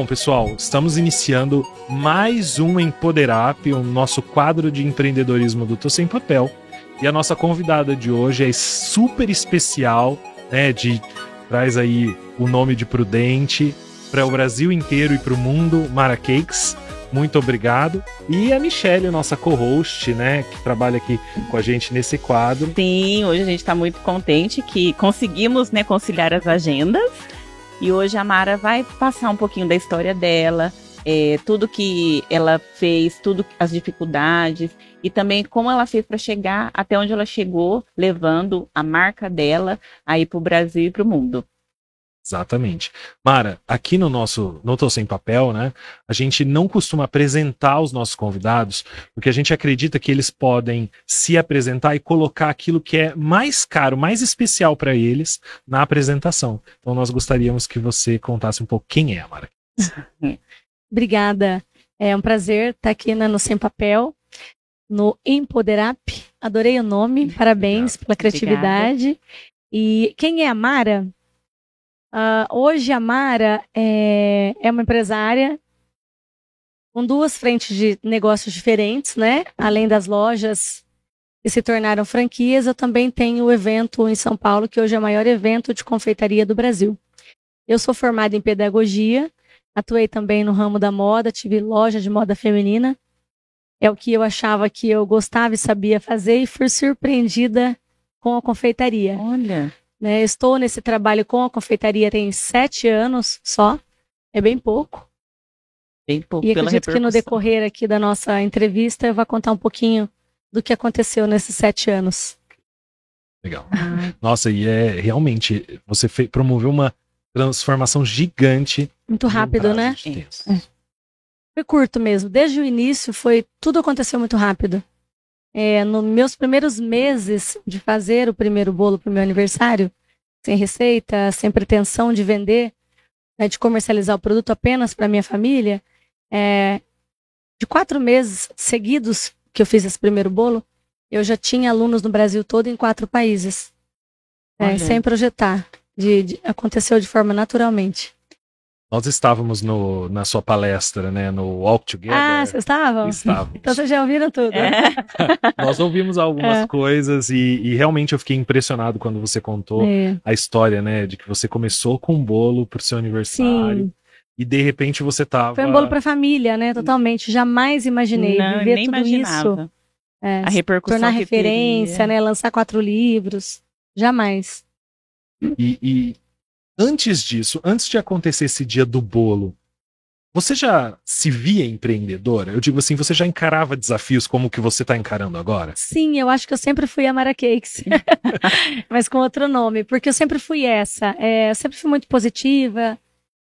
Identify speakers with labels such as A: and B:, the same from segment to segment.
A: Bom, pessoal, estamos iniciando mais um Empoderap, o nosso quadro de empreendedorismo do Tô Sem Papel. E a nossa convidada de hoje é super especial, né? De traz aí o nome de Prudente para o Brasil inteiro e para o mundo, Mara Cakes. Muito obrigado. E a Michelle, nossa co-host, né, que trabalha aqui com a gente nesse quadro.
B: Sim, hoje a gente está muito contente que conseguimos, né, conciliar as agendas. E hoje a Mara vai passar um pouquinho da história dela, é, tudo que ela fez, tudo as dificuldades e também como ela fez para chegar até onde ela chegou, levando a marca dela aí para o Brasil e para o mundo.
A: Exatamente. Mara, aqui no nosso No Tô Sem Papel, né, a gente não costuma apresentar os nossos convidados, porque a gente acredita que eles podem se apresentar e colocar aquilo que é mais caro, mais especial para eles na apresentação. Então nós gostaríamos que você contasse um pouco quem é a Mara.
C: Obrigada. É um prazer estar aqui né, no Sem Papel, no Empoderap. Adorei o nome, parabéns Obrigado. pela criatividade. Obrigada. E quem é a Mara? Uh, hoje a Mara é, é uma empresária com duas frentes de negócios diferentes, né? Além das lojas que se tornaram franquias, eu também tenho o evento em São Paulo, que hoje é o maior evento de confeitaria do Brasil. Eu sou formada em pedagogia, atuei também no ramo da moda, tive loja de moda feminina. É o que eu achava que eu gostava e sabia fazer e fui surpreendida com a confeitaria.
B: Olha.
C: Né? Estou nesse trabalho com a confeitaria tem sete anos só, é bem pouco.
B: Bem pouco.
C: E acredito que no decorrer aqui da nossa entrevista eu vou contar um pouquinho do que aconteceu nesses sete anos.
A: Legal. Nossa, e é realmente, você fez, promoveu uma transformação gigante.
C: Muito rápido, né? É. Foi curto mesmo. Desde o início foi tudo aconteceu muito rápido. É, nos meus primeiros meses de fazer o primeiro bolo para o meu aniversário, sem receita, sem pretensão de vender, né, de comercializar o produto apenas para minha família, é, de quatro meses seguidos que eu fiz esse primeiro bolo, eu já tinha alunos no Brasil todo em quatro países, é, sem projetar. De, de, aconteceu de forma naturalmente.
A: Nós estávamos no, na sua palestra, né, no Walk Together.
C: Ah, vocês estavam?
A: Estávamos.
C: Então vocês já ouviram tudo. É.
A: Nós ouvimos algumas é. coisas e, e, realmente eu fiquei impressionado quando você contou é. a história, né, de que você começou com um bolo pro seu aniversário. Sim. E de repente você tava.
C: Foi um bolo para família, né? Totalmente. Jamais imaginei Não, viver nem tudo imaginava. isso.
B: É, a repercussão.
C: Tornar referência, teria. né? Lançar quatro livros. Jamais.
A: E, e, Antes disso, antes de acontecer esse dia do bolo, você já se via empreendedora? Eu digo assim, você já encarava desafios como o que você está encarando agora?
C: Sim, eu acho que eu sempre fui a Mara Cakes, mas com outro nome, porque eu sempre fui essa. É, eu sempre fui muito positiva,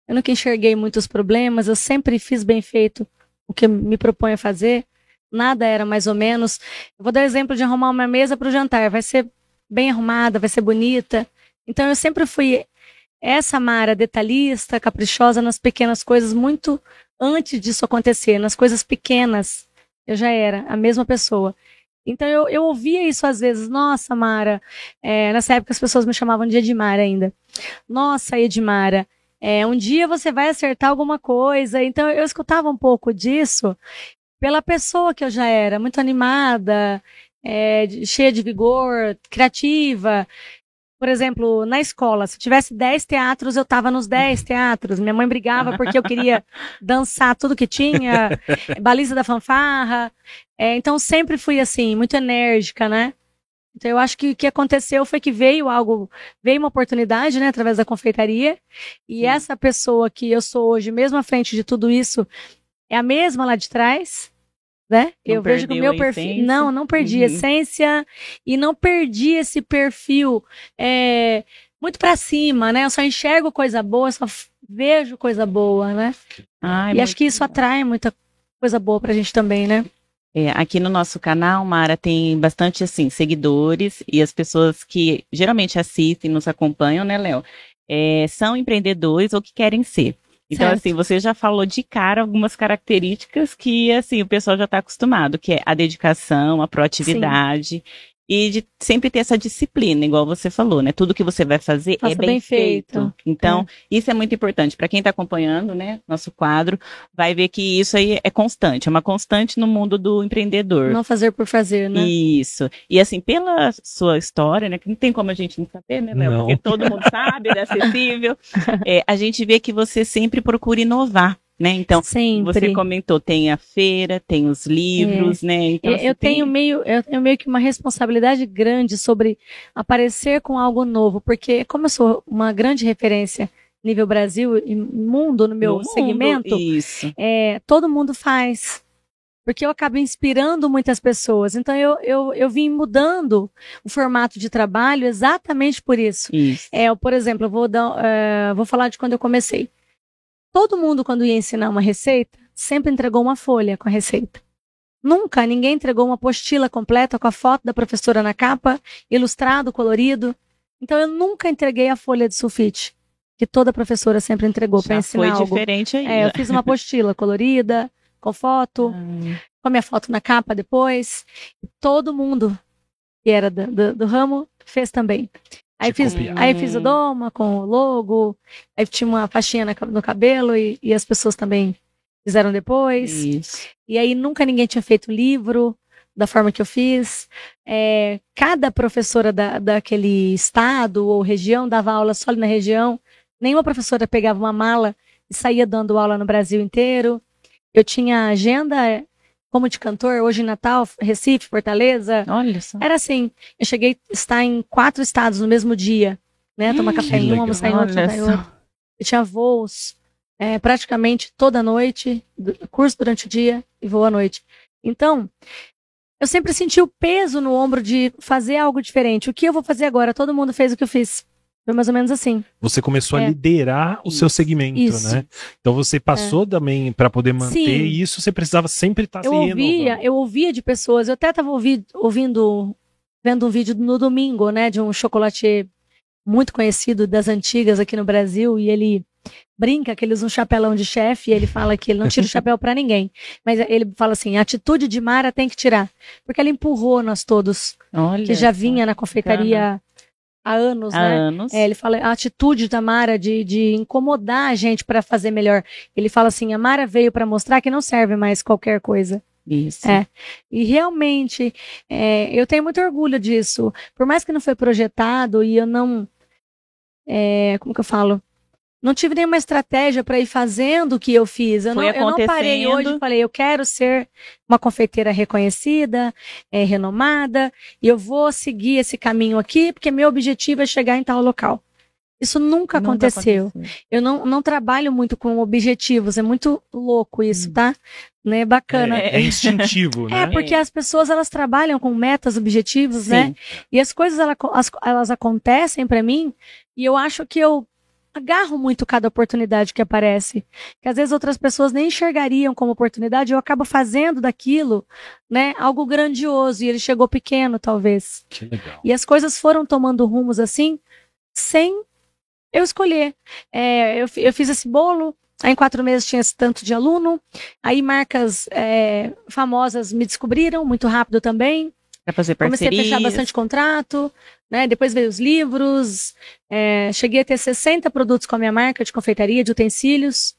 C: eu nunca enxerguei muitos problemas, eu sempre fiz bem feito o que me proponho a fazer. Nada era mais ou menos. Eu vou dar o exemplo de arrumar uma mesa para o jantar, vai ser bem arrumada, vai ser bonita. Então eu sempre fui essa Mara detalhista, caprichosa nas pequenas coisas, muito antes disso acontecer, nas coisas pequenas, eu já era a mesma pessoa. Então eu, eu ouvia isso às vezes, nossa, Mara, é, nessa época as pessoas me chamavam de Edmara ainda. Nossa, Edmara, é, um dia você vai acertar alguma coisa. Então eu escutava um pouco disso pela pessoa que eu já era, muito animada, é, cheia de vigor, criativa por exemplo, na escola, se tivesse 10 teatros, eu estava nos 10 teatros. Minha mãe brigava porque eu queria dançar tudo que tinha, baliza da fanfarra. É, então sempre fui assim, muito enérgica, né? Então eu acho que o que aconteceu foi que veio algo, veio uma oportunidade, né, através da confeitaria. E Sim. essa pessoa que eu sou hoje, mesmo à frente de tudo isso, é a mesma lá de trás né? Não eu vejo que o meu perfil. Não, não perdi uhum. essência e não perdi esse perfil é, muito para cima, né? Eu só enxergo coisa boa, só vejo coisa boa, né? Ai, e acho que isso bom. atrai muita coisa boa pra gente também, né?
B: É, aqui no nosso canal, Mara, tem bastante assim seguidores e as pessoas que geralmente assistem, nos acompanham, né, Léo? É, são empreendedores ou que querem ser. Então, certo. assim, você já falou de cara algumas características que, assim, o pessoal já está acostumado, que é a dedicação, a proatividade. Sim. E de sempre ter essa disciplina, igual você falou, né? Tudo que você vai fazer
C: Faça
B: é bem,
C: bem feito.
B: feito. Então, isso é muito importante. Para quem está acompanhando, né, nosso quadro, vai ver que isso aí é constante, é uma constante no mundo do empreendedor.
C: Não fazer por fazer, né?
B: Isso. E assim, pela sua história, né? Que não tem como a gente não saber, né, Léo? Porque todo mundo sabe, é acessível. É, a gente vê que você sempre procura inovar, né? Então,
C: Sempre.
B: você comentou, tem a feira, tem os livros, né? Então,
C: Eu-
B: assim,
C: eu
B: tem-
C: tenho meio, eu tenho meio que uma responsabilidade grande sobre aparecer com algo novo, porque como eu sou uma grande referência nível Brasil e mundo no meu
B: no
C: segmento, é, todo mundo faz. Porque eu acabo inspirando muitas pessoas. Então eu, eu, eu vim mudando o formato de trabalho exatamente por isso.
B: Isso.
C: É, eu, por exemplo, eu vou, dar, é, vou falar de quando eu comecei. Todo mundo, quando ia ensinar uma receita, sempre entregou uma folha com a receita. Nunca ninguém entregou uma apostila completa com a foto da professora na capa, ilustrado, colorido. Então eu nunca entreguei a folha de sulfite, que toda professora sempre entregou para ensinar
B: foi
C: algo.
B: diferente aí.
C: É, eu fiz uma apostila colorida, com foto,
B: Ah,
C: com a minha foto na capa depois. Todo mundo que era do, do- do ramo fez também. Aí
A: Te
C: fiz,
A: copiar.
C: aí fiz o doma com o logo, aí tinha uma faixinha na no cabelo e, e as pessoas também fizeram depois.
B: Isso.
C: E aí nunca ninguém tinha feito livro da forma que eu fiz. É, cada professora da, daquele estado ou região dava aula só ali na região. Nenhuma professora pegava uma mala e saía dando aula no Brasil inteiro. Eu tinha agenda como de cantor, hoje em Natal, Recife, Fortaleza.
B: Olha só.
C: Era assim, eu cheguei a estar em quatro estados no mesmo dia, né? Tomar
B: Hum,
C: café em um, almoçar em outro, jantar em outro. Eu tinha voos é, praticamente toda noite, curso durante o dia e voo à noite. Então, eu sempre senti o peso no ombro de fazer algo diferente. O que eu vou fazer agora? Todo mundo fez o que eu fiz. Foi mais ou menos assim.
A: Você começou a
C: É.
A: liderar o seu
B: Isso.
A: segmento,
C: Isso. É.
A: né? Então você passou também para poder manter
C: Sim.
A: isso, você precisava sempre estar
C: eu
A: se
C: ouvia,
A: renovando.
C: eu ouvia de pessoas. Eu até estava ouvindo, vendo um vídeo no domingo, né, de um chocolatier muito conhecido das antigas aqui no Brasil e ele brinca que ele usa um chapelão de chefe e ele fala que ele não tira o chapéu para ninguém, mas ele fala assim, a atitude de Mara tem que tirar, porque ela empurrou nós todos
B: Olha
C: que já vinha na confeitaria há anos,
B: há
C: né?
B: anos.
C: É, ele fala a atitude da Mara de, de incomodar a gente para fazer melhor. Ele fala assim: a Mara veio para mostrar que não serve mais qualquer coisa.
B: Isso.
C: É. E realmente, é, eu tenho muito orgulho disso. Por mais que não foi projetado e eu não. é, como que eu falo? Não tive nenhuma estratégia para ir fazendo o que eu fiz. Eu, não,
B: Foi
C: eu não parei hoje e falei, eu quero ser uma confeiteira reconhecida, é, renomada, e eu vou seguir esse caminho aqui, porque meu objetivo é chegar em tal local. Isso nunca,
B: Nunca
C: aconteceu. Eu não, não trabalho muito com objetivos, é muito louco isso, tá? Né? Bacana.
A: É, é instintivo,
C: É,
A: né?
C: porque as pessoas elas trabalham com metas, objetivos, né?
B: Sim.
C: E as coisas ela- as- elas acontecem pra mim e eu acho que eu agarro muito cada oportunidade que aparece. Que às vezes outras pessoas nem enxergariam como oportunidade, eu acabo fazendo daquilo, né, algo grandioso e ele chegou pequeno, talvez.
A: Que legal.
C: E as coisas foram tomando rumos assim, sem eu escolher. É, eu, eu fiz esse bolo, aí em quatro meses tinha esse tanto de aluno, aí marcas é, famosas me descobriram muito rápido também.
B: Pra fazer
C: Comecei a
B: parcerias.
C: fechar bastante contrato, né? Depois veio os livros, é, cheguei a ter 60 produtos com a minha marca de confeitaria, de utensílios.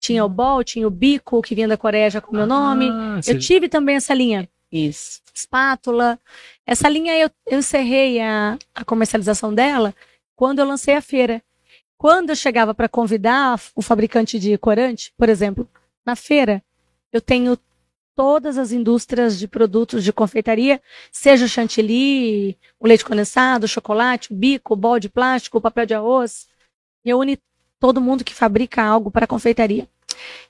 C: Tinha o bol, tinha o bico, que vinha da Coreia já com o meu nome.
A: Ah,
C: Eu tive também essa linha
B: Isso.
C: espátula. Essa linha eu, eu encerrei a, a comercialização dela quando eu lancei a feira. Quando eu chegava para convidar o fabricante de corante, por exemplo, na feira, eu tenho todas as indústrias de produtos de confeitaria, seja o chantilly, o leite condensado, o chocolate, o bico, o bol de plástico, o papel de arroz. Uni todo mundo que fabrica algo para confeitaria.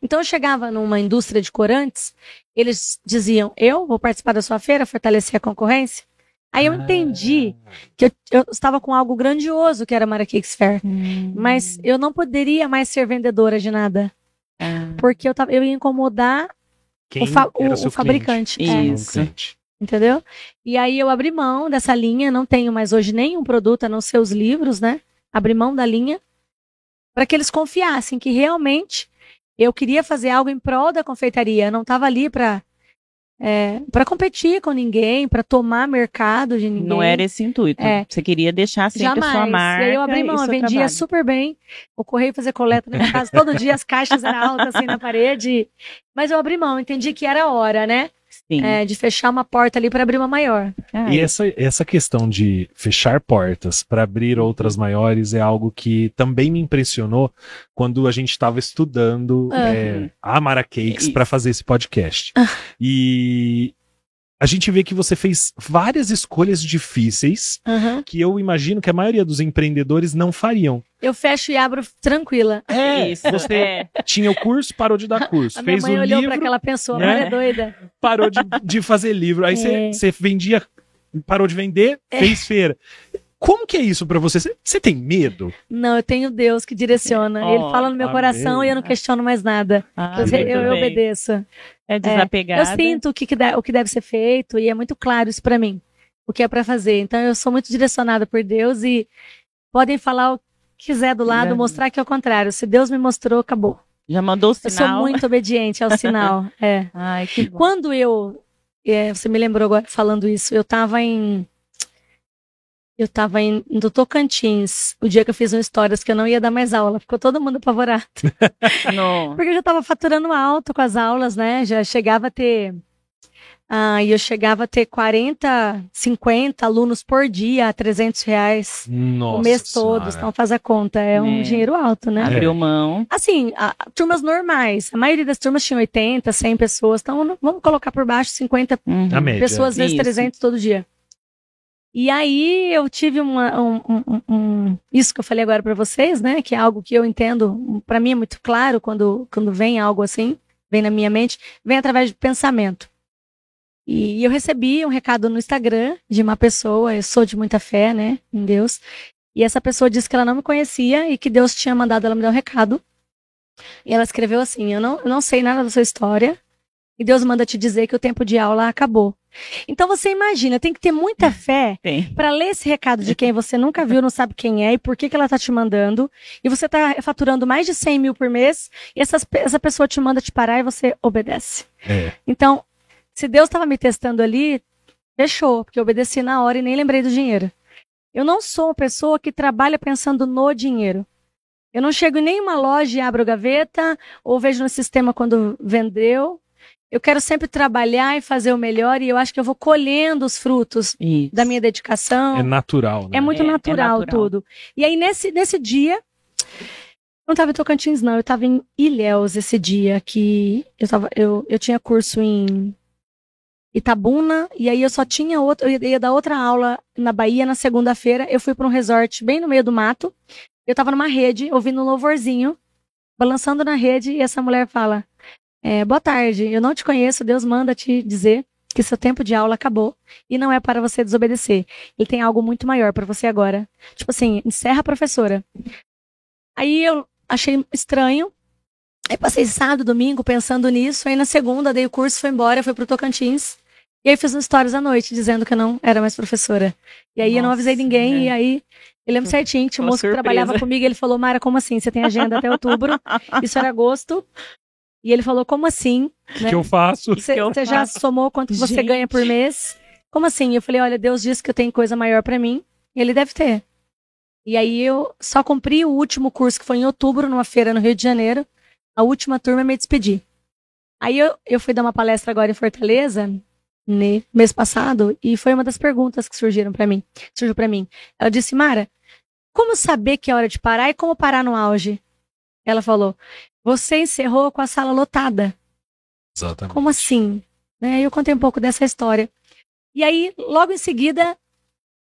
C: Então eu chegava numa indústria de corantes, eles diziam: Eu vou participar da sua feira, fortalecer a concorrência. Aí eu
A: Ah.
C: entendi que eu, eu estava com algo grandioso que era a Fair,
B: Hum.
C: mas eu não poderia mais ser vendedora de nada,
B: Ah,
C: porque eu, tava, eu ia incomodar,
A: Quem
C: o fa-
A: era
C: o-
A: seu
C: o fabricante.
A: cliente?
C: É.
B: Isso.
A: cliente.
C: entendeu? E aí eu abri mão dessa linha, não tenho mais hoje nenhum produto a não ser os livros, né? Abri mão da linha para que eles confiassem que realmente eu queria fazer algo em prol da confeitaria, eu não estava ali para é, para competir com ninguém, para tomar mercado de ninguém.
B: Não era esse intuito.
C: É.
B: Você queria deixar sempre
C: Jamais.
B: a sua marca.
C: E aí eu abri mão, eu vendia
B: trabalho.
C: super bem. O correio fazia coleta na minha casa todo dia, as caixas eram altas assim na parede. Mas eu abri mão, entendi que era hora, né?
B: Sim.
C: É, de fechar uma porta ali para abrir uma maior.
B: Ah,
A: E essa, essa questão de fechar portas para abrir outras maiores é algo que também me impressionou quando a gente estava estudando
C: Ah.
A: é, a Mara Cakes para fazer esse podcast.
C: Ah.
A: E a gente vê que você fez várias escolhas difíceis
C: Aham.
A: que eu imagino que a maioria dos empreendedores não fariam.
C: Eu fecho e abro tranquila.
A: É,
B: Isso,
A: você
B: é.
A: tinha o curso, parou de dar curso.
C: A minha
A: fez
C: mãe
A: o
C: olhou
A: livro,
C: para aquela pessoa,
A: né?
C: mas é doida.
A: parou de, de fazer livro. Aí você
C: É.
A: você vendia, parou de vender, fez feira. Como que é isso pra você? Você- Você tem medo?
C: Não, eu tenho Deus que direciona.
B: Oh,
C: Ele fala no meu
A: amém.
C: coração e eu não questiono mais nada.
B: Ah,
C: eu, eu- eu obedeço.
B: É desapegada.
C: Eu sinto o que, que dá- o que deve ser feito e é muito claro isso pra mim. O que é pra fazer. Então eu sou muito direcionada por Deus e podem falar o que quiser do lado,
B: Já-
C: mostrar que é o contrário. Se Deus me mostrou, acabou.
B: Já mandou o
C: Eu sou
B: sinal.
C: muito obediente ao sinal. É.
B: Ai, que bom.
C: Quando eu. é, você me lembrou agora falando isso, eu tava em. Eu tava em, no Tocantins, o dia que eu fiz um stories que eu não ia dar mais aula. Ficou todo mundo apavorado.
B: Não.
C: Porque eu já tava faturando alto com as aulas, né? Já chegava a ter. Ah, e eu chegava a ter 40, 50 alunos por dia a 300 reais
A: Nossa.
C: o mês todo.
A: Senhora.
C: Então faz a conta, é um
B: É.
C: dinheiro alto, né?
B: Abriu mão.
C: Assim, a- turmas normais. A maioria das turmas tinha 80, 100 pessoas. Então vamos colocar por baixo 50
B: Uhum.
C: Pessoas, vezes
B: Isso.
C: 300 todo dia. E aí eu tive uma, um, um- um- isso que eu falei agora para vocês, né? Que é algo que eu entendo, para mim é muito claro quando, quando vem algo assim, vem na minha mente, vem através de pensamento. E eu recebi um recado no Instagram de uma pessoa, eu sou de muita fé, né, em Deus. E essa pessoa disse que ela não me conhecia e que Deus tinha mandado ela me dar um recado. E ela escreveu assim: Eu não, eu não sei nada da sua história, e Deus manda te dizer que o tempo de aula acabou. Então você imagina, tem que ter muita fé para ler esse recado de quem você nunca viu, não sabe quem é e por que, que ela tá te mandando. E você tá faturando mais de 100 mil por mês e essas, essa pessoa te manda te parar e você obedece.
A: É.
C: Então, se Deus estava me testando ali, fechou, porque eu obedeci na hora e nem lembrei do dinheiro. Eu não sou uma pessoa que trabalha pensando no dinheiro. Eu não chego em nenhuma loja e abro gaveta ou vejo no sistema quando vendeu. Eu quero sempre trabalhar e fazer o melhor e eu acho que eu vou colhendo os frutos
B: Isso.
C: da minha dedicação.
A: É natural, né?
C: É muito
B: É, é
C: natural,
B: natural.
C: tudo. E aí, nesse, nesse dia, eu não estava em Tocantins, não. Eu estava em Ilhéus esse dia, que eu, tava, eu, eu tinha curso em Itabuna, e aí eu só tinha outro, eu ia dar outra aula na Bahia na segunda-feira. Eu fui para um resort bem no meio do mato. Eu estava numa rede, ouvindo um louvorzinho, balançando na rede, e essa mulher fala: é, Boa tarde, eu não te conheço, Deus manda te dizer que seu tempo de aula acabou e não é para você desobedecer. Ele tem algo muito maior para você agora. Tipo assim, encerra a professora. Aí eu achei estranho. Aí passei sábado, domingo pensando nisso. Aí na segunda dei o curso, fui embora, fui pro Tocantins. E aí fiz um stories à noite dizendo que eu não era mais professora. E aí eu não
B: Nossa,
C: avisei ninguém.
B: é.
C: E aí eu lembro certinho, tinha um moço que
B: surpresa.
C: trabalhava comigo. Ele falou: Mara, como assim? Você tem agenda até outubro? Isso era agosto. E ele falou: Como assim?
A: O que, que eu faço?
C: Você já somou quanto que você
B: Gente.
C: ganha por mês? Como assim? Eu falei, olha, Deus disse que eu tenho coisa maior pra mim. E ele deve ter. E aí eu só cumpri o último curso, que foi em outubro, numa feira no Rio de Janeiro. A última turma eu me despedi. Aí eu, eu fui dar uma palestra agora em Fortaleza, né, mês passado, e foi uma das perguntas que surgiram pra mim. Surgiu para mim. Ela disse, Mara, como saber que é hora de parar e como parar no auge? Ela falou, você encerrou com a sala lotada.
A: Exatamente.
C: Como assim? Né? Eu contei um pouco dessa história. E aí, logo em seguida,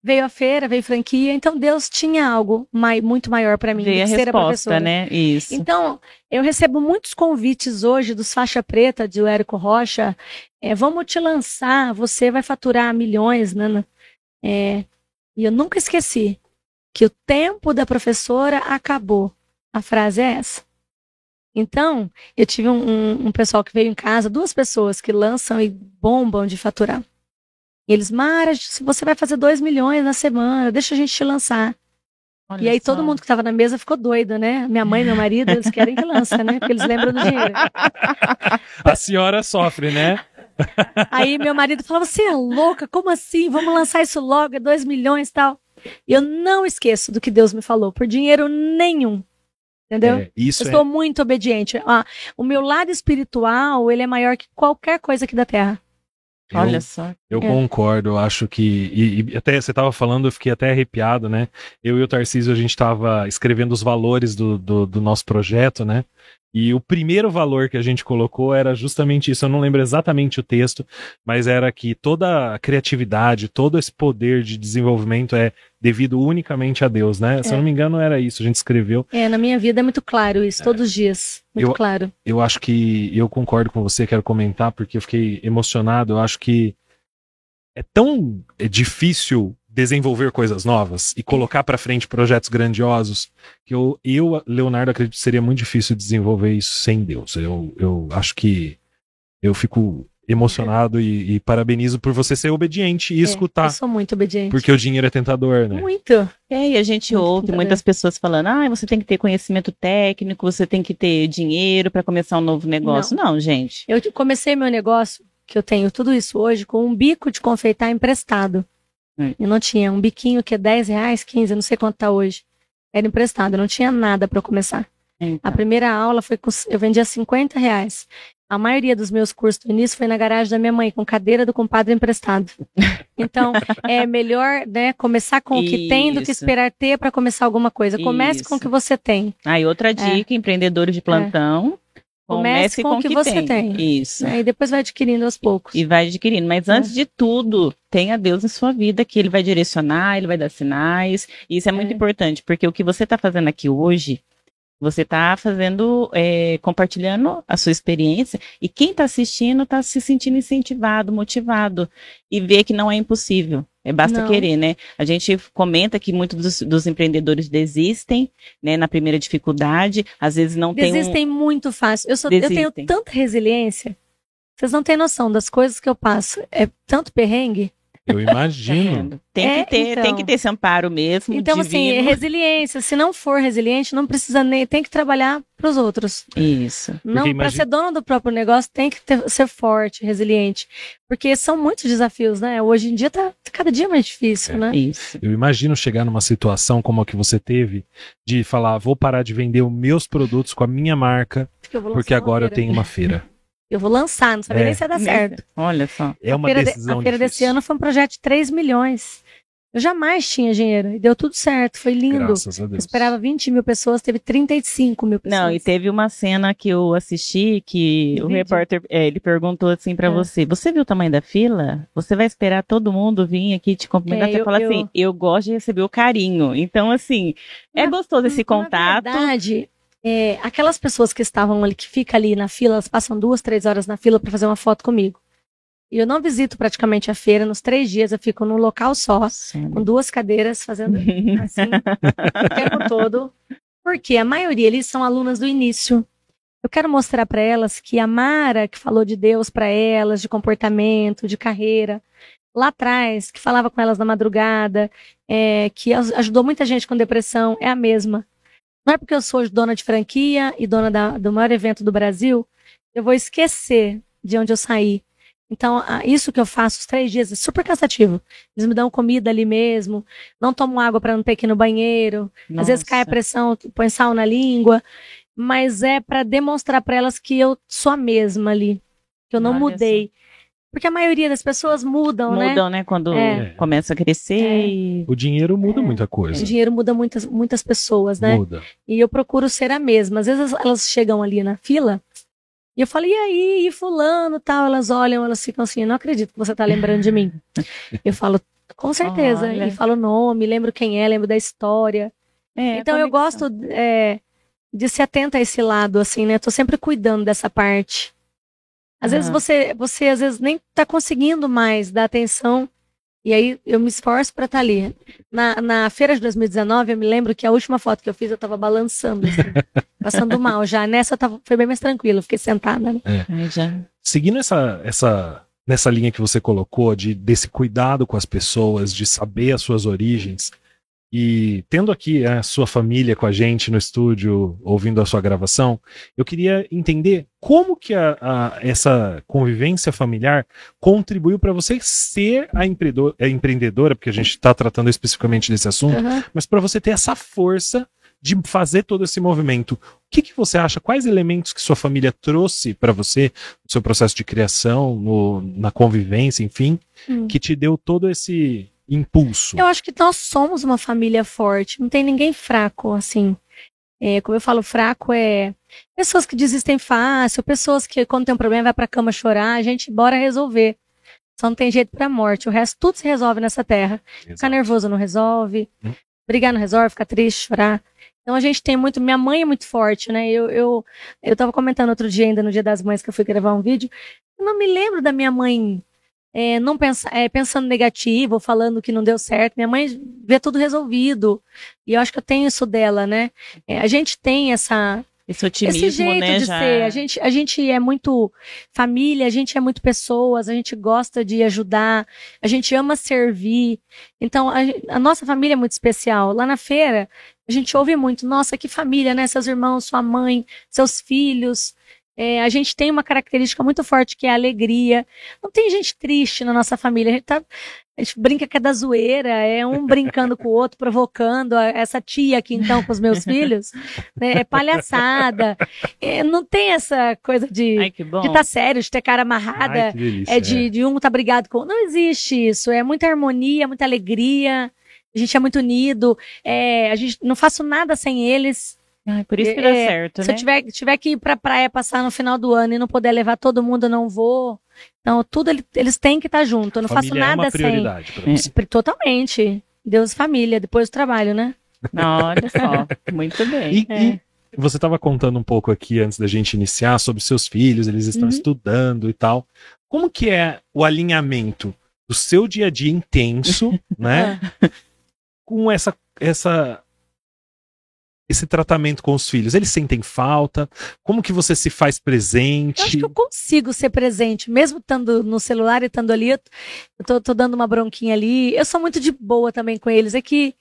C: veio a feira, veio franquia. Então, Deus tinha algo mai- muito maior para mim
B: Veio a
C: que ser a
B: resposta,
C: professora.
B: né? Isso.
C: Então, eu recebo muitos convites hoje dos faixa preta de Érico Rocha. É, vamos te lançar, você vai faturar milhões, Nana. É, e eu nunca esqueci que o tempo da professora acabou. A frase é essa. Então, eu tive um, um- um pessoal que veio em casa, duas pessoas que lançam e bombam de faturar. E eles, Mara, se você vai fazer 2 milhões na semana, deixa a gente te lançar.
B: Olha
C: E aí
B: só.
C: todo mundo que estava na mesa ficou doido, né? Minha mãe, meu marido, eles querem que lança, né? Porque eles lembram do dinheiro.
A: A senhora sofre, né?
C: Aí meu marido falava, você é louca? Como assim? Vamos lançar isso logo, é 2 milhões e tal. E eu não esqueço do que Deus me falou, por dinheiro nenhum. Entendeu?
A: É, isso
C: eu
A: é,
C: sou muito obediente. Ah, o meu lado espiritual, ele é maior que qualquer coisa aqui da Terra.
A: eu-
B: Olha só.
A: Eu
C: É.
A: concordo, eu acho que. E, e até você estava falando, eu fiquei até arrepiado, né? Eu e o Tarcísio, a gente estava escrevendo os valores do, do, do nosso projeto, né? E o primeiro valor que a gente colocou era justamente isso. Eu não lembro exatamente o texto, mas era que toda a criatividade, todo esse poder de desenvolvimento é devido unicamente a Deus, né? Se eu
C: É.
A: não me engano, era isso. A gente escreveu.
C: É, na minha vida é muito claro isso, todos os dias. Muito
A: Eu-
C: claro.
A: eu acho que eu concordo com você, quero comentar porque eu fiquei emocionado. Eu acho que é tão é, difícil desenvolver coisas novas e colocar pra frente projetos grandiosos que eu, eu, Leonardo, acredito que seria muito difícil desenvolver isso sem Deus. Eu, eu acho que eu fico emocionado e, e parabenizo por você ser obediente e
C: É,
A: escutar,
C: eu sou muito obediente.
A: porque o dinheiro é tentador, né?
C: Muito.
B: É, e a gente
C: Muito
B: ouve
C: tentador.
B: muitas pessoas falando: ah, você tem que ter conhecimento técnico, você tem que ter dinheiro para começar um novo negócio. Não, gente.
C: Eu comecei meu negócio, que eu tenho tudo isso hoje, com um bico de confeitar emprestado.
B: Hum.
C: Eu não tinha um biquinho que é 10 reais, 15, eu não sei quanto tá hoje. Era emprestado, eu não tinha nada para começar. A
B: Então,
C: primeira aula foi com, eu vendia 50 reais. A maioria dos meus cursos do início foi na garagem da minha mãe, com cadeira do compadre emprestado. Então, é melhor, né, começar com o que tem do que
B: Isso.
C: esperar ter para começar alguma coisa. Comece com o
B: Isso.
C: que você tem.
B: Aí, outra dica, empreendedores de plantão.
C: Comece com o que você tem.
B: Isso.
C: Aí depois vai adquirindo aos poucos.
B: E vai adquirindo. Mas
C: É.
B: antes de tudo, tenha Deus em sua vida, que Ele vai direcionar, Ele vai dar sinais. E isso é muito
C: É.
B: importante, porque o que você está fazendo aqui hoje, você está fazendo, é, compartilhando a sua experiência, e quem está assistindo está se sentindo incentivado, motivado, e vê que não é impossível. É basta
C: Não.
B: querer, né? A gente comenta que muitos dos, dos empreendedores desistem, né, na primeira dificuldade, às vezes não tem um...
C: Desistem muito fácil. Eu, sou, eu tenho
B: Desistem.
C: tanta resiliência. Vocês não têm noção das coisas que eu passo. É tanto perrengue.
A: Eu imagino.
B: Tem
C: É,
B: que ter,
C: então.
B: tem que ter esse amparo mesmo.
C: Então, assim,
B: divino.
C: resiliência. Se não for resiliente, não precisa nem. Tem que trabalhar para os outros.
B: Isso.
C: Não, para
A: imagina-
C: ser dono do próprio negócio, tem que ter- ser forte, resiliente. Porque são muitos desafios, né? Hoje em dia tá cada dia mais difícil,
A: É.
C: né?
B: Isso.
A: Eu imagino chegar numa situação como a que você teve, de falar, vou parar de vender os meus produtos com a minha marca,
C: Porque,
A: porque agora eu tenho uma feira.
C: Eu vou lançar, não sabia
A: É.
C: nem se ia dar certo.
B: Olha só.
A: É uma
C: a feira, de-
A: decisão
C: a feira desse
A: difícil.
C: ano foi um projeto de 3 milhões. Eu jamais tinha dinheiro. E deu tudo certo. Foi lindo.
A: Graças a
C: Eu
A: Deus.
C: esperava 20 mil pessoas, teve 35 mil pessoas.
B: Não, e teve uma cena que eu assisti que
C: Que
B: o
C: vídeo?
B: repórter, é, ele perguntou assim pra
C: É.
B: você, você viu o tamanho da fila? Você vai esperar todo mundo vir aqui te cumprimentar?
C: É,
B: você
C: eu-
B: fala
C: eu-
B: assim, eu gosto de receber o carinho. Então, assim, é
C: Na-
B: gostoso esse contato.
C: Na verdade, é, aquelas pessoas que estavam ali, que ficam ali na fila, elas passam duas, três horas na fila para fazer uma foto comigo. E eu não visito praticamente a feira, nos três dias eu fico num local só, com duas cadeiras, fazendo assim, o tempo todo. Porque a maioria eles são alunas do início. Eu quero mostrar para elas que a Mara, que falou de Deus para elas, de comportamento, de carreira, lá atrás, que falava com elas na madrugada, é, que aj- ajudou muita gente com depressão, é a mesma. Não é porque eu sou dona de franquia e dona da- do maior evento do Brasil, eu vou esquecer de onde eu saí. Então, isso que eu faço os três dias é super cansativo. Eles me dão comida ali mesmo, não tomo água para não ter que ir no banheiro, às vezes cai a
B: Nossa.
C: pressão, põe sal na língua, mas é para demonstrar para elas que eu sou a mesma ali, que eu não
B: Olha
C: mudei. Porque a maioria das pessoas mudam, né?
B: Mudam, né? Quando
C: É.
B: começa a crescer
C: É.
B: e...
A: O dinheiro muda
C: É.
A: muita
C: O
A: coisa.
C: dinheiro muda muitas, muitas pessoas, né?
A: Muda.
C: E eu procuro ser a mesma. Às vezes elas chegam ali na fila e eu falo, e aí, e fulano tal? Elas olham, elas ficam assim, não acredito que você tá lembrando de mim. eu falo, com certeza.
B: Olha.
C: E falo o nome, lembro quem é, lembro da história.
B: É,
C: então eu gosto é, de se atenta a esse lado, assim, né? Tô sempre cuidando dessa parte. Às vezes
B: Aham.
C: você, você às vezes nem tá conseguindo mais dar atenção. E aí eu me esforço pra estar ali. Na, na feira de 2019, eu me lembro que a última foto que eu fiz, eu tava balançando, assim, passando mal já. Nessa eu tava, foi bem mais tranquilo, fiquei sentada, né?
B: Ai, já.
A: Seguindo essa, essa, nessa linha que você colocou, de, desse cuidado com as pessoas, de saber as suas origens, E tendo aqui a sua família com a gente no estúdio, ouvindo a sua gravação, eu queria entender como que a, a, essa convivência familiar contribuiu para você ser a, a, empreendedora, porque a gente está tratando especificamente desse assunto, uhum. mas para você ter essa força de fazer todo esse movimento. O que, que você acha? Quais elementos que sua família trouxe para você no seu processo de criação, no, na convivência, enfim, hum. que te deu todo esse impulso?
C: Eu acho que nós somos uma família forte, não tem ninguém fraco, assim. É, como eu falo, fraco é pessoas que desistem fácil, pessoas que quando tem um problema vai pra cama chorar, a gente bora resolver. Só não tem jeito pra morte. O resto tudo se resolve nessa terra. Exato. Ficar nervoso não resolve. Hum. Brigar não resolve, ficar triste, chorar. Então a gente tem muito. Minha mãe é muito forte, né? Eu, eu, eu tava comentando outro dia, ainda no Dia das Mães, que eu fui gravar um vídeo. Eu não me lembro da minha mãe é, não pensa, é, pensando negativo, ou falando que não deu certo. Minha mãe vê tudo resolvido. E eu acho que eu tenho isso dela, né? É, a gente tem essa.
B: Esse otimismo,
C: Esse jeito
B: né,
C: de
B: já...
C: ser. A gente, a gente é muito família, a gente é muito pessoas, a gente gosta de ajudar, a gente ama servir. Então, a, a nossa família é muito especial. Lá na feira, a gente ouve muito, nossa, que família, né? Seus irmãos, sua mãe, seus filhos. É, a gente tem uma característica muito forte que é a alegria. Não tem gente triste na nossa família. A gente, tá, a gente brinca que é da zoeira, é um brincando com o outro, provocando. Essa tia aqui, então, com os meus filhos, né, é palhaçada. É, não tem essa coisa de estar tá sério, de ter cara amarrada, Ai, delícia, é de, é de um tá brigado com. Não existe isso. É muita harmonia, muita alegria. A gente é muito unido. É, a gente não faço nada sem eles.
B: Ai, por isso que dá é, certo,
C: se
B: né?
C: eu tiver, tiver que ir pra praia passar no final do ano e não puder levar todo mundo, eu não vou. Então, tudo eles têm que estar tá junto. Eu não faço nada é uma prioridade sem. Pra. É, totalmente. Deus e família, depois do trabalho, né?
B: Não, olha só. Muito bem.
A: E, é. e você estava contando um pouco aqui antes da gente iniciar sobre seus filhos, eles estão uhum. estudando e tal. Como que é o alinhamento do seu dia a dia intenso, né? com essa, essa esse tratamento com os filhos? Eles sentem falta? Como que você se faz presente? Eu
C: acho que eu consigo ser presente, mesmo estando no celular e estando ali. Eu tô, tô, dando uma bronquinha ali. Eu sou muito de boa também com eles. É que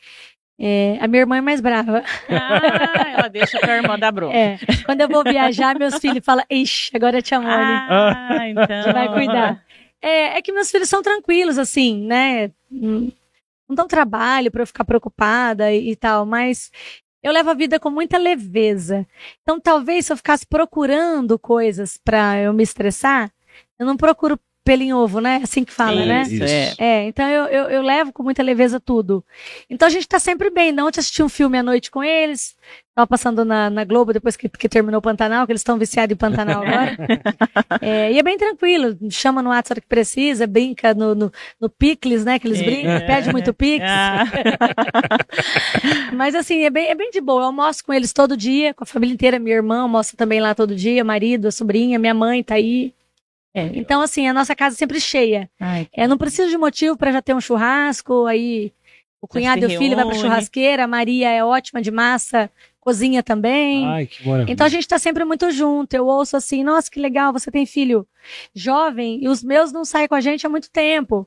C: é, a minha irmã é mais brava.
B: Ah, ela deixa pra irmã dar bronca.
C: É, quando eu vou viajar, meus filhos falam, ixi, agora tia Mone.
B: Ah, então.
C: Você vai cuidar. É, é que meus filhos são tranquilos, assim, né? não dão trabalho para eu ficar preocupada e, e, tal, mas eu levo a vida com muita leveza. Então, talvez se eu ficasse procurando coisas para eu me estressar, eu não procuro pelo em ovo, né? Assim que fala, né?
B: isso?
C: É. é então eu, eu, eu, levo com muita leveza tudo. Então a gente tá sempre bem. Não, ontem assisti um filme à noite com eles. Tava passando na, na Globo depois que, que terminou o Pantanal, que eles estão viciados em Pantanal agora. é, e é bem tranquilo. Chama no WhatsApp que precisa, brinca no, no, no Picles, né? Que eles brincam, pede muito Pix. Ah. Mas assim, é bem, é bem de boa. Eu almoço com eles todo dia, com a família inteira. Minha irmã almoça também lá todo dia, marido, a sobrinha, minha mãe tá aí. É, então, assim, a nossa casa é sempre cheia. Ai, é, não preciso de motivo para já ter um churrasco, aí o cunhado e o filho vai pra churrasqueira, a Maria é ótima de massa, cozinha também.
A: Ai, que maravilha.
C: Então a gente tá sempre muito junto. Eu ouço assim, nossa, que legal, você tem filho jovem e os meus não saem com a gente há muito tempo.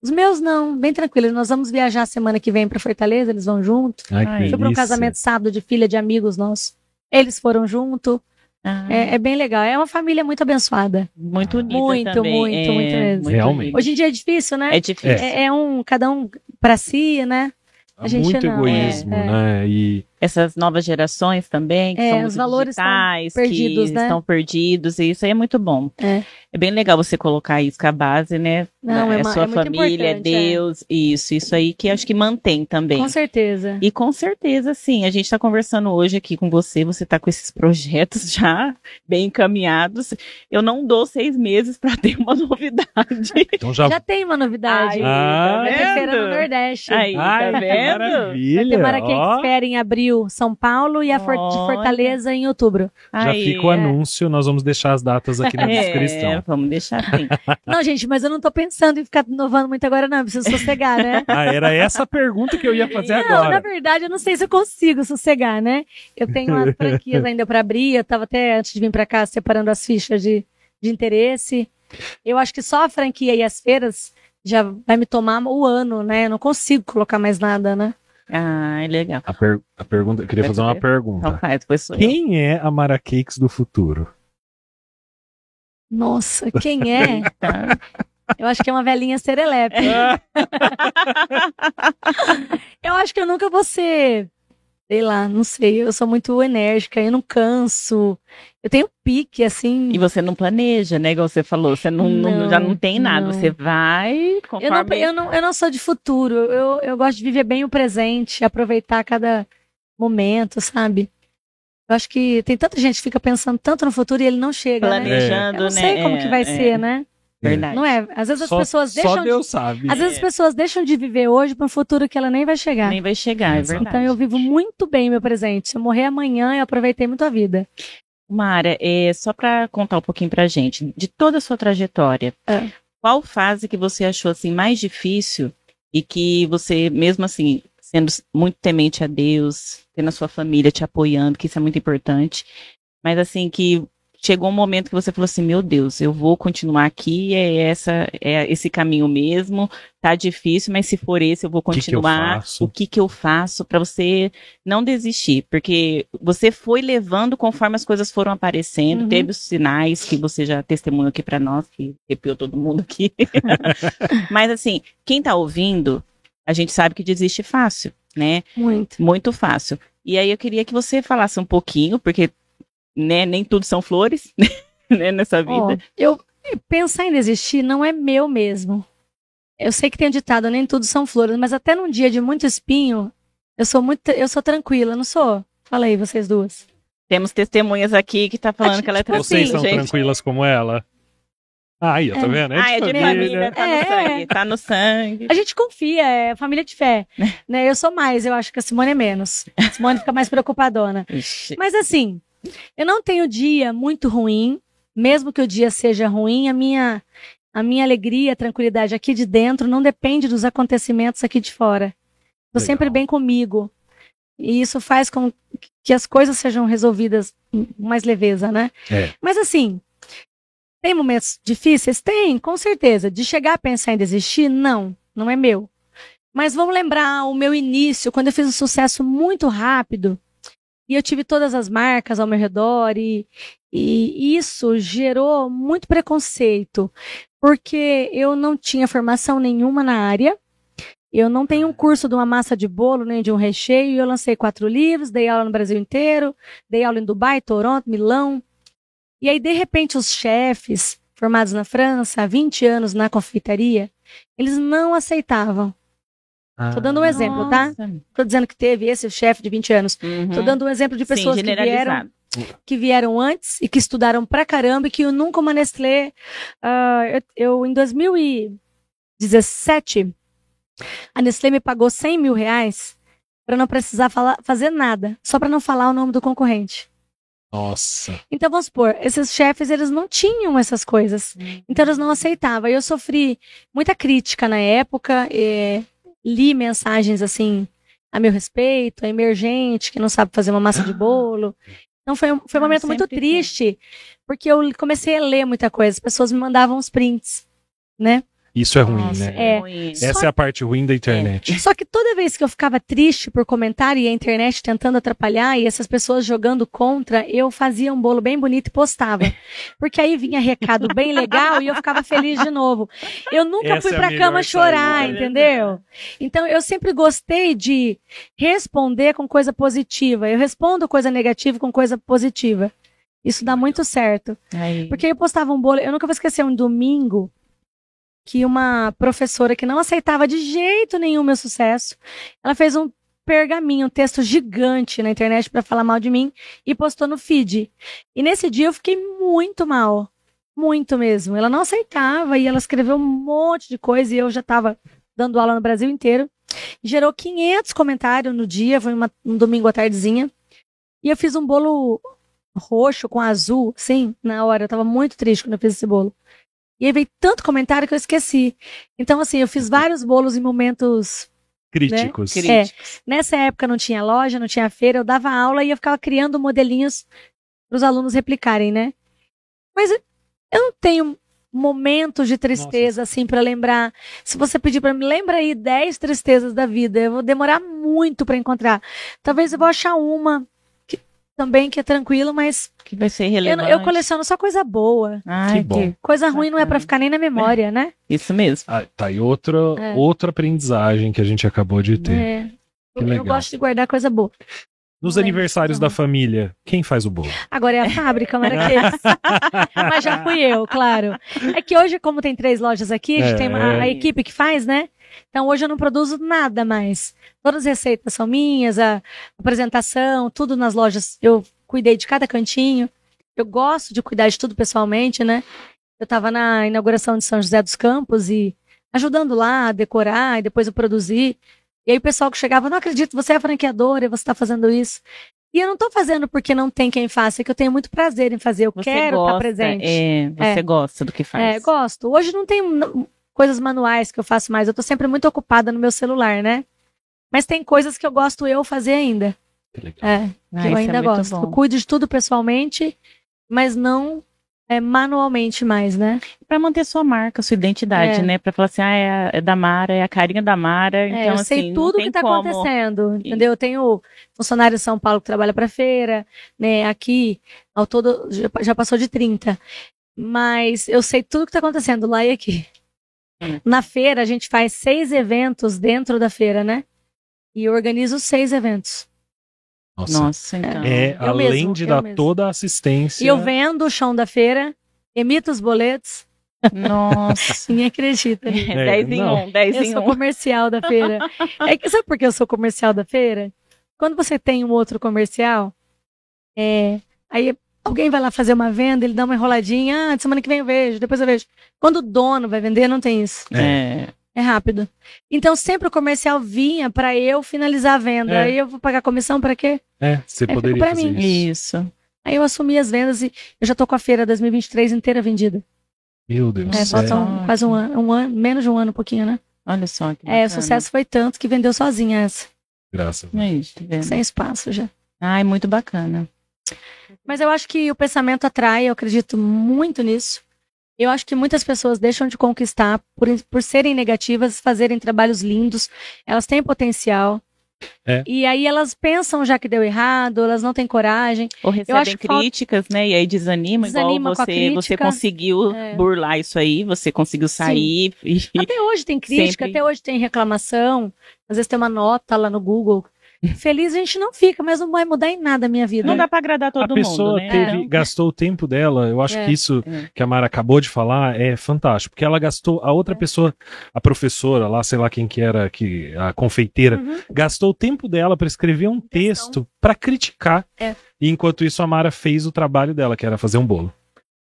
C: Os meus não, bem tranquilo. Nós vamos viajar semana que vem para Fortaleza, eles vão junto.
A: Ai,
C: Fui para um casamento sábado de filha de amigos nossos. Eles foram junto. Ah. É, é, bem legal. É uma família muito abençoada.
B: Muito unida
C: Muito,
B: também.
C: muito, é, muito mesmo.
A: Realmente.
C: Hoje em dia é difícil, né?
B: É difícil.
C: É, é um, cada um para si, né?
A: A gente muito não, egoísmo, é, né? E
B: essas novas gerações também, que é, são os valores digitais, perdidos, que né? estão perdidos, e isso aí é muito bom.
C: É.
B: é bem legal você colocar isso com a base, né?
C: Não, é,
B: é sua família, é Deus, isso, isso aí que acho que mantém também.
C: Com certeza.
B: E com certeza, sim, a gente está conversando hoje aqui com você, você está com esses projetos já bem encaminhados. Eu não dou seis meses para ter uma novidade.
C: Então já... já tem uma novidade.
A: ah,
C: tá vendo? no Nordeste.
B: Aí,
A: Ai,
B: tá vendo?
A: Maravilha.
C: Vai ter Maraquê em abril São Paulo e a For de Fortaleza em outubro.
A: Já Aí, fica o anúncio, nós vamos deixar as datas aqui na é, descrição.
B: Vamos deixar aqui.
C: não, gente, mas eu não tô pensando em ficar inovando muito agora, não. Preciso sossegar, né?
A: ah, era essa a pergunta que eu ia fazer
C: não,
A: agora.
C: Na verdade, eu não sei se eu consigo sossegar, né? Eu tenho umas franquias ainda para abrir. Eu tava até antes de vir para cá separando as fichas de, de interesse. Eu acho que só a franquia e as feiras já vai me tomar o ano, né? Eu não consigo colocar mais nada, né?
B: Ah, é legal.
A: A, per- a pergunta, eu queria fazer uma pergunta.
B: Então faz, depois sou eu.
A: Quem é a Mara Cakes do futuro?
C: Nossa, quem é?
B: Tá.
C: Eu acho que é uma velhinha serelepe. Eu acho que eu nunca vou ser, sei lá, não sei. Eu sou muito enérgica, eu não canso. Eu tenho pique, assim.
B: E você não planeja, né? Igual você falou, você não, não-
C: Não,
B: já não tem nada.
C: não.
B: Você vai
C: Eu não,
B: conforme...
C: eu, não, eu não sou de futuro. Eu, eu gosto de viver bem o presente, aproveitar cada momento, sabe? Eu acho que tem tanta gente que fica pensando tanto no futuro e ele não chega, né?
B: planejando,
C: Eu não
B: né?
C: sei como
B: É,
C: que vai
B: é,
C: ser, né?
B: Verdade.
C: Não é? Às vezes as
A: Só,
C: pessoas
A: só
C: deixam de,
A: Deus sabe.
C: às vezes as pessoas deixam de viver hoje para um futuro que ela nem vai chegar.
B: Nem vai chegar, é
A: Exato.
B: verdade.
C: Então eu vivo muito bem meu presente. Se eu morrer amanhã, eu aproveitei muito a vida.
B: Mara, é, só para contar um pouquinho pra gente, de toda a sua trajetória,
C: É.
B: qual fase que você achou assim mais difícil e que você, mesmo assim, sendo muito temente a Deus, tendo a sua família te apoiando, que isso é muito importante, mas assim que chegou um momento que você falou assim, meu Deus, eu vou continuar aqui, é essa, é esse caminho mesmo, tá difícil, mas se for esse eu vou
A: que que eu
B: continuar.
A: faço?
B: o que que eu faço para você não desistir? Porque você foi levando conforme as coisas foram aparecendo,
C: Uhum.
B: teve os sinais que você já testemunhou aqui para nós, que arrepiou todo mundo aqui. Mas assim, quem tá ouvindo, a gente sabe que desiste fácil, né?
C: Muito.
B: Muito fácil. E aí eu queria que você falasse um pouquinho, porque né, nem tudo são flores, né, nessa vida.
C: Ó, eu pensar em desistir não é meu mesmo. Eu sei que tem um ditado, nem tudo são flores, mas até num dia de muito espinho, eu sou muito, eu sou tranquila, não sou? Fala aí, vocês duas.
B: Temos testemunhas aqui que tá falando que ela é
C: Tipo
A: Vocês
B: tranquila,
A: são
B: gente.
A: tranquilas como ela? Ah, aí, ó, tá vendo?
B: Ah, é de família, tá no
C: É.
B: sangue, tá no sangue.
C: A gente confia, é família de fé. né? Eu sou mais, eu acho que a Simone é menos. A Simone fica mais preocupadona.
B: Ixi.
C: Mas assim, eu não tenho dia muito ruim, mesmo que o dia seja ruim, a minha a minha alegria, a tranquilidade aqui de dentro não depende dos acontecimentos aqui de fora.
A: Legal.
C: sempre bem comigo. E isso faz com que as coisas sejam resolvidas com mais leveza, né?
A: É.
C: Mas assim, tem momentos difíceis? Tem, com certeza. De chegar a pensar em desistir, não, não é meu. Mas vamos lembrar o meu início, quando eu fiz um sucesso muito rápido, e eu tive todas as marcas ao meu redor, e, e isso gerou muito preconceito, porque eu não tinha formação nenhuma na área, eu não tenho um curso de uma massa de bolo, nem de um recheio, eu lancei quatro livros, dei aula no Brasil inteiro, dei aula em Dubai, Toronto, Milão. E aí, de repente, os chefes formados na França, há 20 anos na confeitaria, eles não aceitavam. Tô dando um exemplo, tá?
B: Nossa.
C: Tô dizendo que teve esse chefe de 20 anos.
B: Uhum.
C: Tô dando um exemplo de
B: Sim,
C: pessoas que vieram, que vieram antes e que estudaram pra caramba e que eu nunca uma Nestlé. ah, eu, eu, em 2017, a Nestlé me pagou 100 mil reais para não precisar falar, fazer nada, só para não falar o nome do concorrente.
A: Nossa.
C: Então vamos supor, esses chefes eles não tinham essas coisas, então eles não aceitavam. Eu sofri muita crítica na época, eh, li mensagens assim a meu respeito, a emergente que não sabe fazer uma massa de bolo. Então foi um, foi um momento muito triste, porque eu comecei a ler muita coisa, as pessoas me mandavam os prints, né?
A: Isso é ruim,
B: Nossa,
A: né?
C: É.
B: ruim.
A: Essa é a parte ruim da internet.
C: Só que toda vez que eu ficava triste por comentário e a internet tentando atrapalhar e essas pessoas jogando contra, eu fazia um bolo bem bonito e postava. Porque aí vinha recado bem legal e eu ficava feliz de novo. Eu nunca
A: Essa
C: fui
A: é a
C: pra
A: melhor
C: cama chorar,
A: saída.
C: entendeu? Então eu sempre gostei de responder com coisa positiva. Eu respondo coisa negativa com coisa positiva. Isso dá muito certo.
B: Aí.
C: Porque eu postava um bolo, eu nunca vou esquecer um domingo que uma professora que não aceitava de jeito nenhum meu sucesso, ela fez um pergaminho, um texto gigante na internet para falar mal de mim e postou no feed. E nesse dia eu fiquei muito mal, muito mesmo. Ela não aceitava e ela escreveu um monte de coisa e eu já estava dando aula no Brasil inteiro. Gerou 500 comentários no dia, foi uma- um domingo à tardezinha. E eu fiz um bolo roxo com azul, sim, na hora. Eu tava muito triste quando eu fiz esse bolo. E aí veio tanto comentário que eu esqueci. Então, assim, eu fiz vários bolos em momentos.
A: Críticos.
C: É.
B: Críticos.
C: Nessa época não tinha loja, não tinha feira, eu dava aula e eu ficava criando modelinhos para os alunos replicarem, né? Mas eu não tenho momentos de tristeza, assim, para lembrar. Se você pedir para mim, lembra aí 10 tristezas da vida, eu vou demorar muito para encontrar. Talvez eu vou achar uma também que é tranquilo, mas
B: Que vai ser
C: eu,
B: relevante.
C: eu coleciono só coisa boa.
B: Ai,
A: Que bom.
C: Coisa ruim não é para ficar nem na memória, né?
B: Isso mesmo.
A: Ah, tá aí outra,
C: É.
A: outra aprendizagem que a gente acabou de ter.
C: É.
A: Que
C: Eu, eu
A: legal.
C: gosto de guardar coisa boa.
A: Nos
C: Não
A: aniversários
C: não.
A: da família, quem faz o bolo?
C: Agora é a fábrica, Maraquês. Mas já fui eu, claro. É que hoje, como tem três lojas aqui, a gente
A: É.
C: tem uma- a equipe que faz, né? Então hoje eu não produzo nada mais. Todas as receitas são minhas, a apresentação, tudo nas lojas. Eu cuidei de cada cantinho. Eu gosto de cuidar de tudo pessoalmente, né? Eu estava na inauguração de São José dos Campos e ajudando lá a decorar e depois eu produzir. E aí o pessoal que chegava, não acredito, você é franqueadora você está fazendo isso. E eu não tô fazendo porque não tem quem faça, é que eu tenho muito prazer em fazer. Eu
B: Você
C: quero estar
B: gosta,
C: presente.
B: É, você
C: É.
B: gosta do que faz.
C: É, gosto. Hoje não tem coisas manuais que eu faço mais. Eu tô sempre muito ocupada no meu celular, né? Mas tem coisas que eu gosto eu fazer ainda.
A: Que legal.
C: É,
B: Ah,
C: que eu
B: isso é
C: ainda
B: muito
C: gosto.
B: bom.
C: Eu cuido de tudo pessoalmente, mas não é, manualmente mais, né?
B: Pra manter sua marca, sua identidade,
C: É.
B: né? Pra falar assim, ah, é, a- é da Mara, é a carinha da Mara.
C: É,
B: então,
C: eu
B: assim,
C: sei
B: não
C: tudo
B: tem
C: que tá
B: como...
C: acontecendo, entendeu? Eu tenho funcionário em São Paulo que trabalha para feira, né? Aqui, ao todo, já, passou de 30. Mas eu sei tudo que tá acontecendo lá e aqui.
B: Hum.
C: Na feira, a gente faz seis eventos dentro da feira, né? E eu organizo seis eventos.
A: Nossa.
B: Nossa, então.
A: É,
C: Eu
A: além
C: mesmo,
A: de
C: eu
A: dar
C: mesmo.
A: toda a assistência.
C: E eu vendo o chão da feira, emito os boletos,
B: Nossa.
C: ninguém acredita. né?
A: É,
B: 10 em
A: não.
B: 1, 10
C: Eu
B: em
C: sou
B: 1.
C: comercial da feira. É que sabe por que eu sou comercial da feira? Quando você tem um outro comercial, é, aí alguém vai lá fazer uma venda, ele dá uma enroladinha, ah, semana que vem eu vejo, depois eu vejo. Quando o dono vai vender, não tem isso.
B: É.
C: É rápido. Então sempre o comercial vinha pra eu finalizar a venda.
A: É.
C: Aí eu vou pagar comissão pra quê?
A: É, você
C: fica
A: poderia
C: pra
A: fazer
C: mim.
A: isso.
B: Isso.
C: Aí eu assumi as vendas e eu já tô com a feira 2023 inteira vendida.
A: Meu Deus do
C: É,
A: céu.
C: faltam
B: Nossa.
C: quase um ano, um ano, menos de um ano, um pouquinho, né?
B: Olha só que
C: É, o sucesso foi tanto que vendeu sozinha essa.
A: Graças a Deus.
B: Aí, tá vendo?
C: Sem espaço já.
B: Ai, muito bacana.
C: Mas eu acho que o pensamento atrai, eu acredito muito nisso. Eu acho que muitas pessoas deixam de conquistar por, por serem negativas, fazerem trabalhos lindos. Elas têm potencial.
A: É.
C: E aí elas pensam já que deu errado, elas não têm coragem.
B: Ou
C: acho
B: recebem
C: falta-
B: críticas, né? E aí desanima,
C: Desanima
B: igual
C: com a
B: você, você conseguiu
C: É.
B: burlar isso aí, você conseguiu sair. E...
C: Até hoje tem crítica,
B: Sempre.
C: até hoje tem reclamação. Às vezes tem uma nota lá no Google. Feliz a gente não fica, mas não vai mudar em nada a minha vida.
B: Não dá pra agradar todo
A: a pessoa
B: mundo, né?
A: teve,
B: Então,
A: gastou o tempo dela. Eu acho
C: É.
A: que isso
B: É.
A: que a Mara acabou de falar é fantástico, porque ela gastou a
C: É.
A: outra pessoa, a professora lá, sei lá quem que era, que a confeiteira,
C: Uhum.
A: gastou o tempo dela para escrever um texto para criticar.
C: É.
A: E enquanto isso a Mara fez o trabalho dela, que era fazer um bolo.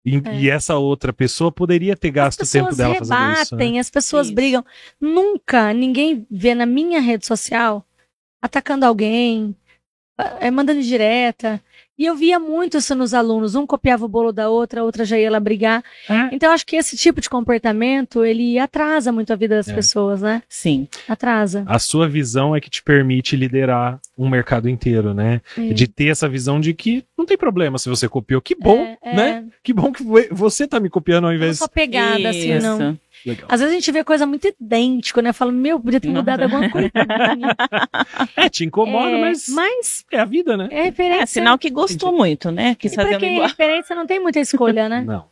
A: E,
C: É.
A: e essa outra pessoa poderia ter gasto o tempo dela fazendo
C: rebatem,
A: isso. né?
C: as pessoas
B: Isso.
C: brigam. Nunca ninguém vê na minha rede social atacando alguém, é, mandando direta. E eu via muito isso nos alunos. Um copiava o bolo da outra, a outra já ia lá brigar.
A: É.
C: Então, eu acho que esse tipo de comportamento, ele atrasa muito a vida das
A: É.
C: pessoas, né?
B: Sim.
C: Atrasa.
A: A sua visão é que te permite liderar um mercado inteiro, né?
C: É.
A: De ter essa visão de que não tem problema se você copiou. Que bom,
C: É, é.
A: né? Que bom que vo- você tá me copiando ao
C: Não
A: invés
C: só pegada, assim,
B: Isso.
C: não.
A: Legal.
C: Às vezes a gente vê coisa muito idêntica, né? Eu falo, meu, podia ter mudado alguma coisa.
A: É, te incomoda,
C: É,
A: mas
C: mas
A: é a vida, né?
C: é referência.
B: É sinal que gostou muito, né? Quis
C: E pra
B: fazer
C: quem é
B: igual.
C: referência não tem muita escolha, né?
A: Não.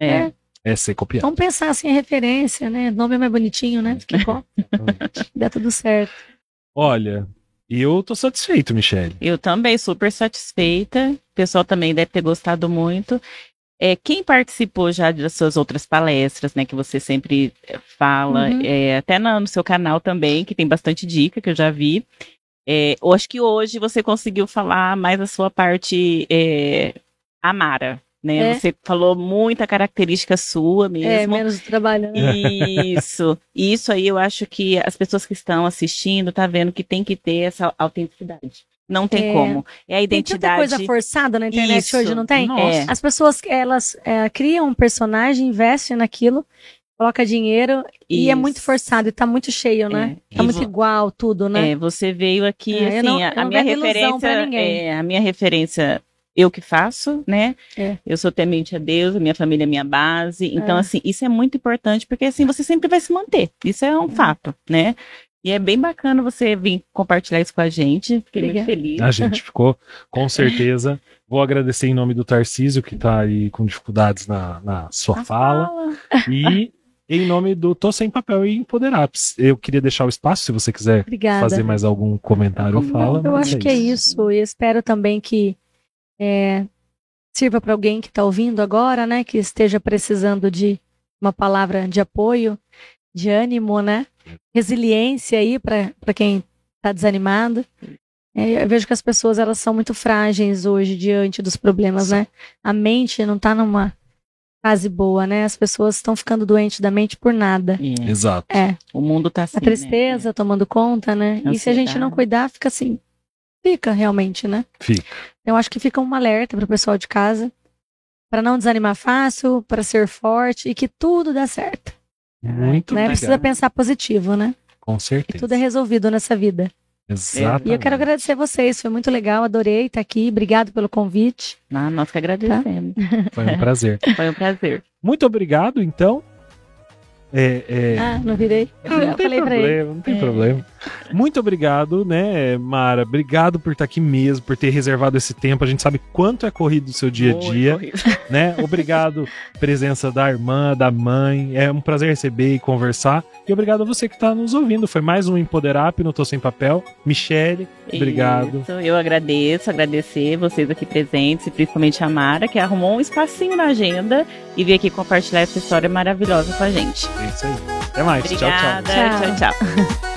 B: É.
A: É ser copiado.
C: Vamos pensar assim, em referência, né? Nome é mais bonitinho, né? Que bom, dá tudo certo.
A: Olha, eu tô satisfeito, Michele.
B: Eu também, super satisfeita. O pessoal também deve ter gostado muito. É, quem participou já das suas outras palestras, né, que você sempre eh, fala,
C: Uhum.
B: é, até na- no seu canal também, que tem bastante dica que eu já vi. É, eu acho que hoje você conseguiu falar mais a sua parte é, Amara, né?
C: É.
B: Você falou muita característica sua
C: É,
B: mesmo.
C: menos trabalho, né?
B: Isso. E isso aí eu acho que as pessoas que estão assistindo tá vendo que tem que ter essa autenticidade. Não tem
C: É.
B: como. É a
C: Tem tanta
B: identidade.
C: coisa forçada na internet
B: Isso.
C: hoje, não tem?
B: Nossa.
C: As pessoas, elas é, criam um personagem, investem naquilo, coloca dinheiro e é
B: Isso.
C: muito forçado e tá muito cheio, né?
B: É.
C: Tá
B: E
C: muito
B: vo-
C: igual tudo, né?
B: É, você veio aqui,
C: É,
B: assim,
C: não-
B: a, minha referência,
C: pra ninguém.
B: é, a minha referência eu que faço, né?
C: É.
B: Eu sou temente a Deus, a minha família é minha base. Então,
C: É.
B: assim, isso é muito importante, porque assim, você sempre vai se manter. Isso é um fato, né? E é bem bacana você vir compartilhar isso com a gente. Fiquei muito feliz.
A: A gente ficou, com certeza. Vou agradecer em nome do Tarcísio, que tá aí com dificuldades na, na sua
B: A
A: fala. E em nome do Tô Sem Papel e Empoderaps. Eu queria deixar o espaço, se você quiser
C: Obrigada.
A: fazer mais algum comentário ou fala.
C: Eu acho que é isso. E espero também que é, sirva para alguém que está ouvindo agora, né? Que esteja precisando de uma palavra de apoio, de ânimo, né? Resiliência aí para quem está desanimado. É, eu vejo que as pessoas elas são muito frágeis hoje diante dos problemas, né? A mente não está numa fase boa, né? As pessoas estão ficando doentes da mente por nada.
B: É,
A: Exato.
C: É,
B: o mundo tá assim.
C: a tristeza tomando conta, né? E se a gente não
B: Ansiedade.
C: cuidar, fica assim. Fica realmente, né?
A: Fica.
C: Eu acho que fica um alerta para o pessoal de casa, para não desanimar fácil, para ser forte e que tudo dá certo.
A: Muito
C: né?
A: legal.
C: Precisa pensar positivo, né?
A: Com
C: E
A: certeza.
C: tudo é resolvido nessa vida.
A: Exatamente.
C: E eu quero agradecer vocês, foi muito legal, adorei estar aqui, obrigado pelo convite.
B: Ah, nós que agradecemos.
A: Foi um prazer.
B: Foi um prazer.
A: Muito obrigado, então. É, é,
C: Ah, não virei.
A: Não, não tem problema, não tem
B: É.
A: problema. Muito obrigado, né, Mara? Obrigado por estar aqui mesmo, por ter reservado esse tempo. A gente sabe quanto é corrido o seu dia a dia,
B: corrido.
A: né? Obrigado, presença da irmã, da mãe. É um prazer receber e conversar. E obrigado a você que está nos ouvindo. Foi mais um Empoderap no Tô Sem Papel. Michele, obrigado.
B: Isso, eu agradeço, agradecer vocês aqui presentes, e principalmente a Mara, que arrumou um espacinho na agenda e veio aqui compartilhar essa história maravilhosa com a gente.
A: É isso aí. Até mais. Tchau, tchau.
B: Obrigada.
C: Tchau.
B: tchau. tchau.